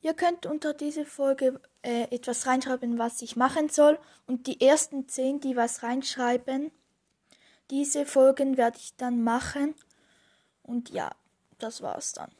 Ihr könnt unter diese Folge äh, etwas reinschreiben, was ich machen soll. Und die ersten zehn, die was reinschreiben, diese Folgen werde ich dann machen. Und ja, das war's dann.